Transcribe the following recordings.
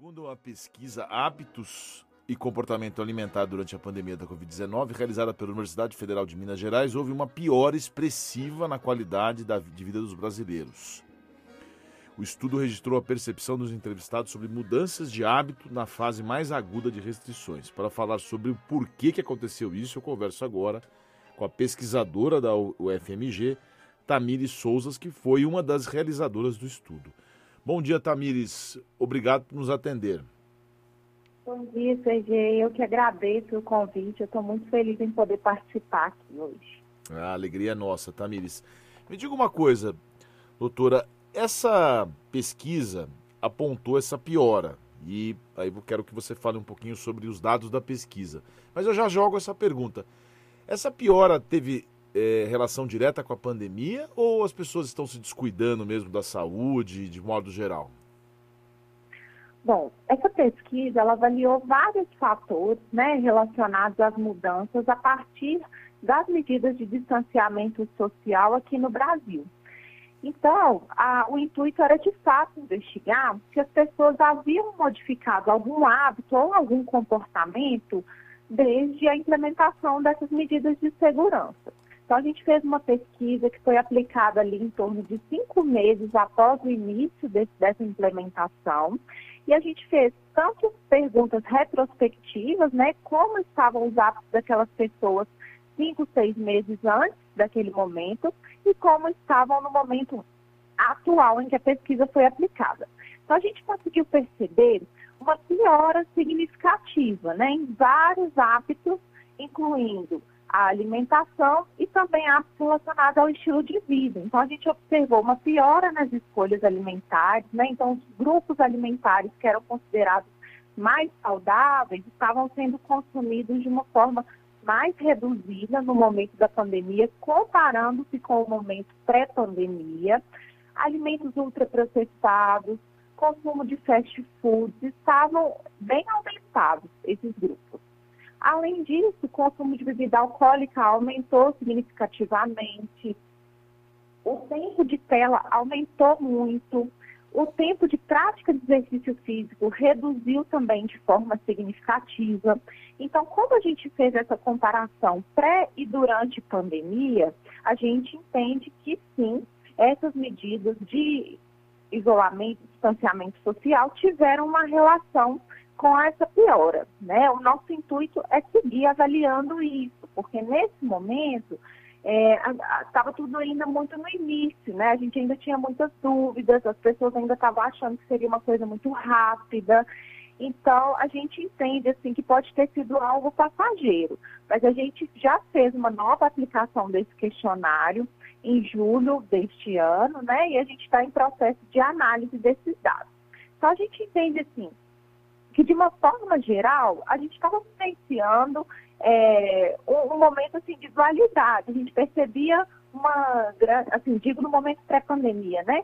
Segundo uma pesquisa Hábitos e Comportamento Alimentar durante a pandemia da Covid-19, realizada pela Universidade Federal de Minas Gerais, houve uma piora expressiva na qualidade da, de vida dos brasileiros. O estudo registrou a percepção dos entrevistados sobre mudanças de hábito na fase mais aguda de restrições. Para falar sobre o porquê que aconteceu isso, eu converso agora com a pesquisadora da UFMG, Tamires Souzas, que foi uma das realizadoras do estudo. Bom dia, Tamires. Obrigado por nos atender. Bom dia, Sergei. Eu que agradeço o convite. Eu estou muito feliz em poder participar aqui hoje. A alegria é nossa, Tamires. Me diga uma coisa, doutora. Essa pesquisa apontou essa piora. E aí eu quero que você fale um pouquinho sobre os dados da pesquisa. Mas eu já jogo essa pergunta. Essa piora teve é, relação direta com a pandemia ou as pessoas estão se descuidando mesmo da saúde de modo geral? Bom, essa pesquisa ela avaliou vários fatores né, relacionados às mudanças a partir das medidas de distanciamento social aqui no Brasil. Então, a, o intuito era de fato investigar se as pessoas haviam modificado algum hábito ou algum comportamento desde a implementação dessas medidas de segurança. Então, a gente fez uma pesquisa que foi aplicada ali em torno de cinco meses após o início desse, dessa implementação. E a gente fez tanto perguntas retrospectivas, né, como estavam os hábitos daquelas pessoas cinco, seis meses antes daquele momento, e como estavam no momento atual em que a pesquisa foi aplicada. Então, a gente conseguiu perceber uma piora significativa né, em vários hábitos, incluindo a alimentação e também hábitos relacionados ao estilo de vida. Então, a gente observou uma piora nas escolhas alimentares, né? Então, os grupos alimentares que eram considerados mais saudáveis estavam sendo consumidos de uma forma mais reduzida no momento da pandemia, comparando-se com o momento pré-pandemia. Alimentos ultraprocessados, consumo de fast foods estavam bem aumentados, esses grupos. Além disso, o consumo de bebida alcoólica aumentou significativamente, o tempo de tela aumentou muito, o tempo de prática de exercício físico reduziu também de forma significativa. Então, como a gente fez essa comparação pré e durante pandemia, a gente entende que sim, essas medidas de isolamento, distanciamento social tiveram uma relação com essa piora. Né? O nosso intuito é seguir avaliando isso, porque nesse momento estava é, tudo ainda muito no início, né? A gente ainda tinha muitas dúvidas, as pessoas ainda estavam achando que seria uma coisa muito rápida. Então, a gente entende assim que pode ter sido algo passageiro, mas a gente já fez uma nova aplicação desse questionário em julho deste ano, né? E a gente está em processo de análise desses dados. Então, a gente entende assim que de uma forma geral, a gente estava vivenciando é, um, um, momento assim, de dualidade. A gente percebia uma, assim, digo no momento pré-pandemia, né?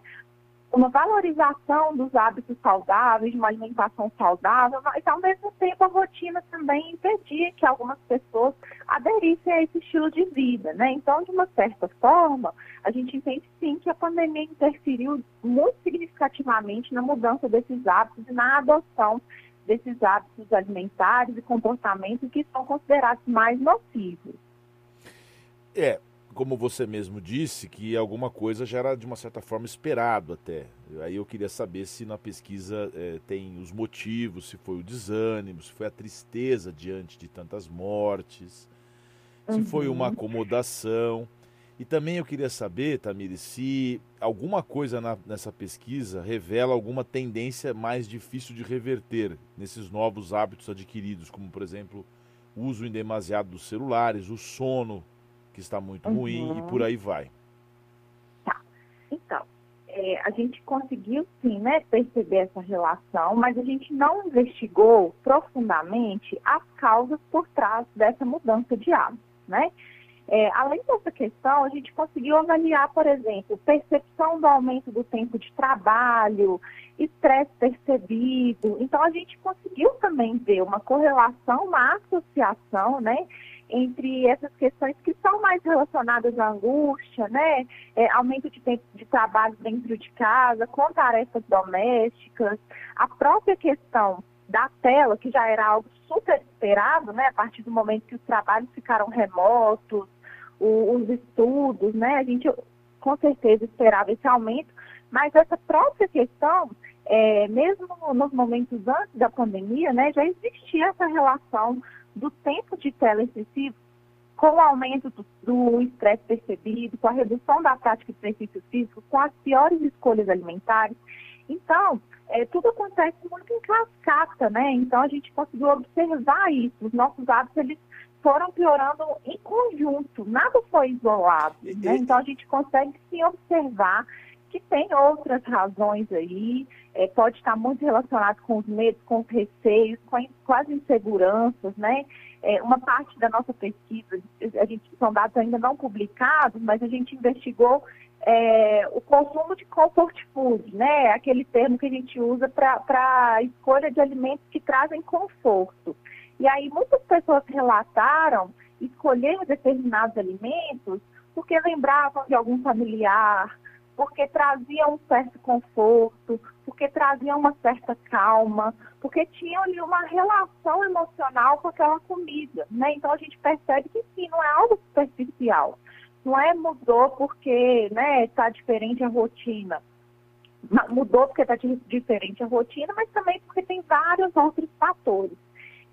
Uma valorização dos hábitos saudáveis, de uma alimentação saudável, mas ao mesmo tempo a rotina também impedia que algumas pessoas aderissem a esse estilo de vida, né? Então, de uma certa forma, a gente entende sim que a pandemia interferiu muito significativamente na mudança desses hábitos e na adoção desses hábitos alimentares e comportamentos que são considerados mais nocivos. É, como você mesmo disse, que alguma coisa já era de uma certa forma esperado até. Aí eu queria saber se na pesquisa é, tem os motivos, se foi o desânimo, se foi a tristeza diante de tantas mortes, se foi uma uhum. acomodação. E também eu queria saber, Tamiri, se alguma coisa na, nessa pesquisa revela alguma tendência mais difícil de reverter nesses novos hábitos adquiridos, como, por exemplo, o uso indemasiado dos celulares, o sono que está muito uhum. ruim e por aí vai. Tá. Então, é, a gente conseguiu sim né, perceber essa relação, mas a gente não investigou profundamente as causas por trás dessa mudança de hábito, né? É, além dessa questão, a gente conseguiu avaliar, por exemplo, percepção do aumento do tempo de trabalho, estresse percebido. Então, a gente conseguiu também ver uma correlação, uma associação, né, entre essas questões que são mais relacionadas à angústia, né? É, aumento de tempo de trabalho dentro de casa, com tarefas domésticas, a própria questão da tela, que já era algo super esperado, né? A partir do momento que os trabalhos ficaram remotos, o, os estudos, né? A gente com certeza esperava esse aumento, mas essa própria questão, é, mesmo nos momentos antes da pandemia, né, já existia essa relação do tempo de tela excessivo com o aumento do estresse percebido, com a redução da prática de exercício físico, com as piores escolhas alimentares. Então, é, tudo acontece muito em cascata, né? Então, a gente conseguiu observar isso. Os nossos hábitos, eles foram piorando em conjunto, nada foi isolado. Né? Então, a gente consegue sim observar que tem outras razões aí, é, pode estar muito relacionado com os medos, com os receios, com, com as inseguranças, né? É, uma parte da nossa pesquisa, a gente, são dados ainda não publicados, mas a gente investigou é, o consumo de comfort food, né? Aquele termo que a gente usa para a escolha de alimentos que trazem conforto. E aí muitas pessoas relataram escolher determinados alimentos porque lembravam de algum familiar, porque trazia um certo conforto, porque trazia uma certa calma, porque tinha ali uma relação emocional com aquela comida, né? Então a gente percebe que sim, não é algo superficial. Não é mudou porque, né, está diferente a rotina. Mudou porque está diferente a rotina, mas também porque tem vários outros fatores.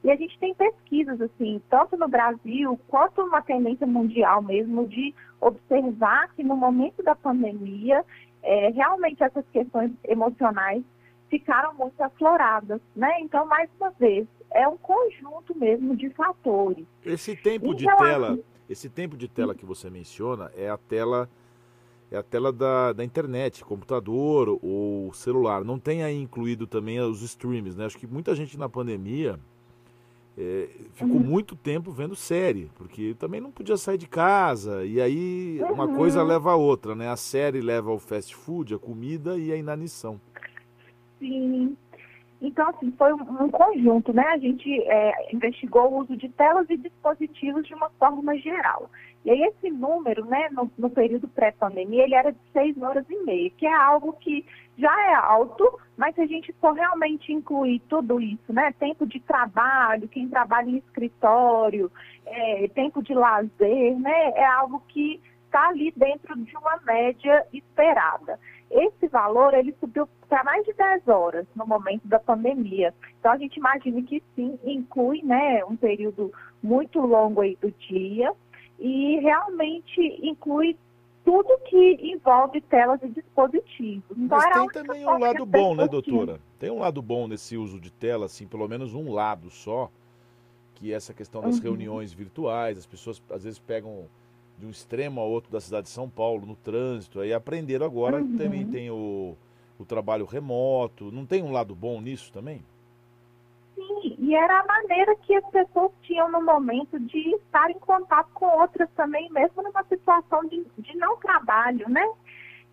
E a gente tem pesquisas, assim, tanto no Brasil quanto uma tendência mundial mesmo, de observar que no momento da pandemia, é, realmente essas questões emocionais ficaram muito afloradas, né? Então, mais uma vez, é um conjunto mesmo de fatores. Esse tempo de tela, esse tempo de tela que você menciona é a tela é a tela da, da internet, computador ou celular. Não tem aí incluído também os streams, né? Acho que muita gente na pandemia é, ficou uhum. muito tempo vendo série, porque também não podia sair de casa, e aí uhum. uma coisa leva a outra, né? A série leva ao fast food, a comida e a inanição. Sim. Então, assim, foi um, conjunto, né? A gente é, investigou o uso de telas e dispositivos de uma forma geral. E aí esse número, né, no, no período pré-pandemia, ele era de seis horas e meia, que é algo que já é alto, mas se a gente for realmente incluir tudo isso, né, tempo de trabalho, quem trabalha em escritório, é, tempo de lazer, né, é algo que está ali dentro de uma média esperada. Esse valor, ele subiu para mais de 10 horas no momento da pandemia. Então, a gente imagina que sim, inclui, né, um período muito longo aí do dia, e realmente inclui tudo que envolve telas e dispositivos. Então, Mas tem também um lado bom, né, doutora? Tem um lado bom nesse uso de tela, assim, pelo menos um lado só, que é essa questão das uhum. reuniões virtuais, as pessoas às vezes pegam de um extremo ao outro da cidade de São Paulo, no trânsito, aí aprenderam agora uhum. que também tem o, o trabalho remoto. Não tem um lado bom nisso também? E era a maneira que as pessoas tinham no momento de estar em contato com outras também, mesmo numa situação de, de não trabalho, né?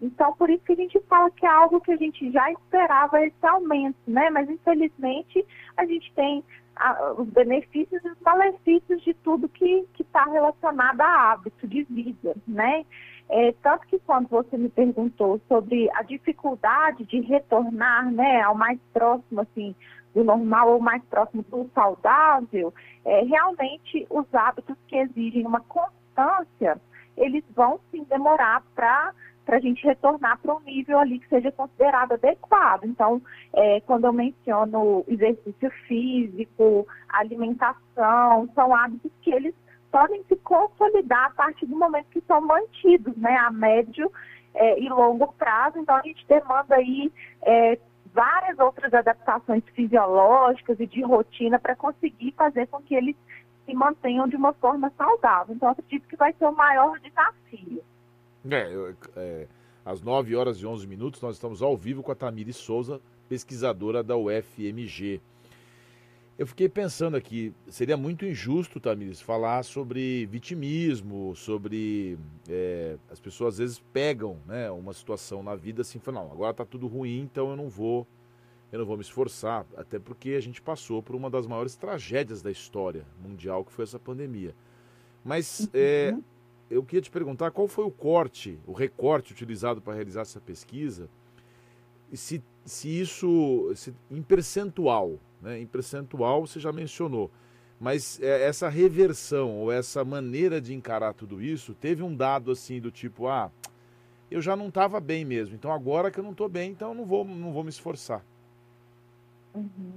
Então, por isso que a gente fala que é algo que a gente já esperava esse aumento, né? Mas, infelizmente, a gente tem a, os benefícios e os malefícios de tudo que está relacionado a hábito de vida, né? É, tanto que quando você me perguntou sobre a dificuldade de retornar né, ao mais próximo assim, do normal ou mais próximo do saudável, é, realmente os hábitos que exigem uma constância, eles vão sim demorar para para a gente retornar para um nível ali que seja considerado adequado. Então, é, quando eu menciono exercício físico, alimentação, são hábitos que eles podem se consolidar a partir do momento que são mantidos, né, a médio é, e longo prazo. Então, a gente demanda aí é, várias outras adaptações fisiológicas e de rotina para conseguir fazer com que eles se mantenham de uma forma saudável. Então, acredito que vai ser o maior desafio. É, é, às 9 horas e 11 minutos, nós estamos ao vivo com a Tamiri Souza, pesquisadora da UFMG. Eu fiquei pensando aqui, seria muito injusto, Tamires, falar sobre vitimismo, sobre é, as pessoas às vezes pegam né, uma situação na vida assim, falam, não, agora está tudo ruim, então eu não vou, eu não vou me esforçar, até porque a gente passou por uma das maiores tragédias da história mundial, que foi essa pandemia. Mas é, uhum. eu queria te perguntar qual foi o corte, o recorte utilizado para realizar essa pesquisa, e se, se isso, se, em percentual, né? em percentual você já mencionou, mas é, essa reversão ou essa maneira de encarar tudo isso, teve um dado assim do tipo, ah, eu já não estava bem mesmo, então agora que eu não estou bem, então eu não vou, não vou me esforçar. Uhum.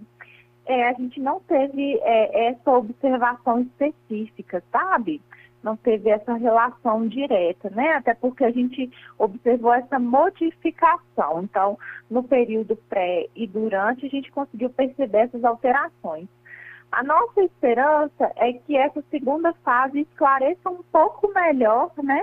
É, a gente não teve é, essa observação específica, sabe? Não teve essa relação direta, né? Até porque a gente observou essa modificação. Então, no período pré e durante, a gente conseguiu perceber essas alterações. A nossa esperança é que essa segunda fase esclareça um pouco melhor, né?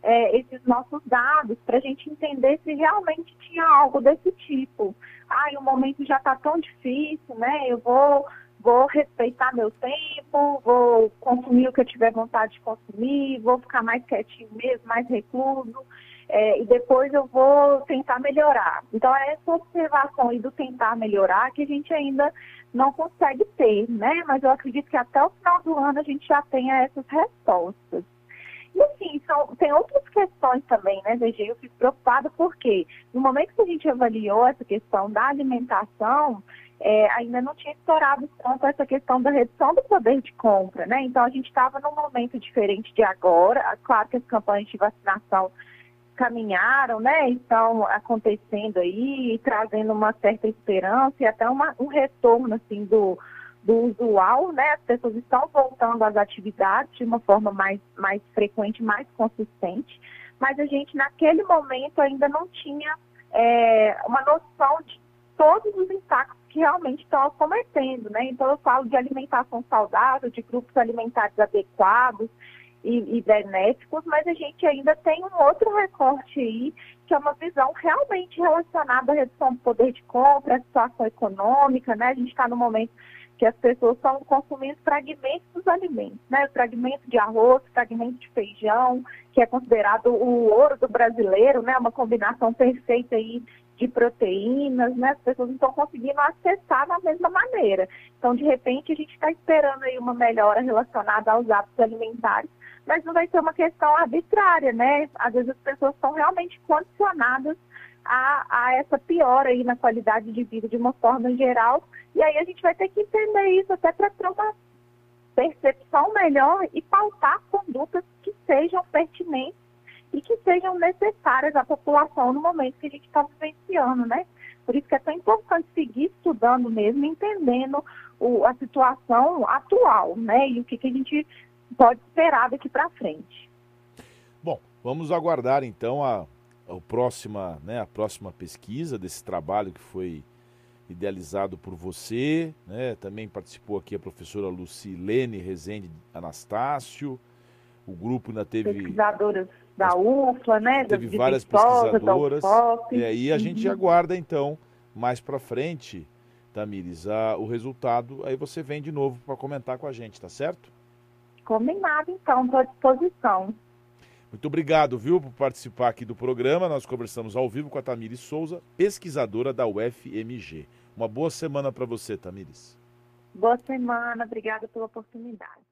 É, esses nossos dados, para a gente entender se realmente tinha algo desse tipo. Ah, o momento já está tão difícil, né? Eu vou, vou respeitar meu tempo, vou consumir o que eu tiver vontade de consumir, vou ficar mais quietinho mesmo, mais recluso é, e depois eu vou tentar melhorar. Então, é essa observação aí do tentar melhorar que a gente ainda não consegue ter, né? Mas eu acredito que até o final do ano a gente já tenha essas respostas. E assim, são, tem outras questões também, né, VG? Eu fico preocupada porque no momento que a gente avaliou essa questão da alimentação, é, ainda não tinha estourado tanto essa questão da redução do poder de compra, né? Então a gente estava num momento diferente de agora. Claro que as campanhas de vacinação caminharam, né, estão acontecendo aí, trazendo uma certa esperança e até uma, um retorno assim do, do usual, né? As pessoas estão voltando às atividades de uma forma mais, mais frequente, mais consistente, mas a gente naquele momento ainda não tinha é, uma noção de todos os impactos que realmente estão acometendo, né? Então eu falo de alimentação saudável, de grupos alimentares adequados, e, e benéficos, mas a gente ainda tem um outro recorte aí, que é uma visão realmente relacionada à redução do poder de compra, à situação econômica, né? A gente está no momento que as pessoas estão consumindo fragmentos dos alimentos, né? Fragmento de arroz, fragmento de feijão, que é considerado o ouro do brasileiro, né? Uma combinação perfeita aí de proteínas, né? As pessoas não estão conseguindo acessar da mesma maneira. Então, de repente, a gente está esperando aí uma melhora relacionada aos hábitos alimentares mas não vai ser uma questão arbitrária, né? Às vezes as pessoas estão realmente condicionadas a, a, essa piora aí na qualidade de vida de uma forma geral, e aí a gente vai ter que entender isso até para ter uma percepção melhor e pautar condutas que sejam pertinentes e que sejam necessárias à população no momento que a gente está vivenciando, né? Por isso que é tão importante seguir estudando mesmo, entendendo o, a situação atual, né? E o que, que a gente pode esperar daqui para frente. Bom, vamos aguardar então a, a, próxima, né, a próxima pesquisa desse trabalho que foi idealizado por você, né? Também participou aqui a professora Lucilene Rezende Anastácio. O grupo ainda teve pesquisadoras da UFLA, né? Teve várias pesquisadoras. E aí a gente uhum. aguarda então mais para frente, Tamires, a, o resultado. Aí você vem de novo para comentar com a gente, tá certo? Combinado, então, estou à disposição. Muito obrigado, viu, por participar aqui do programa. Nós conversamos ao vivo com a Tamires Souza, pesquisadora da UFMG. Uma boa semana para você, Tamires. Boa semana, obrigada pela oportunidade.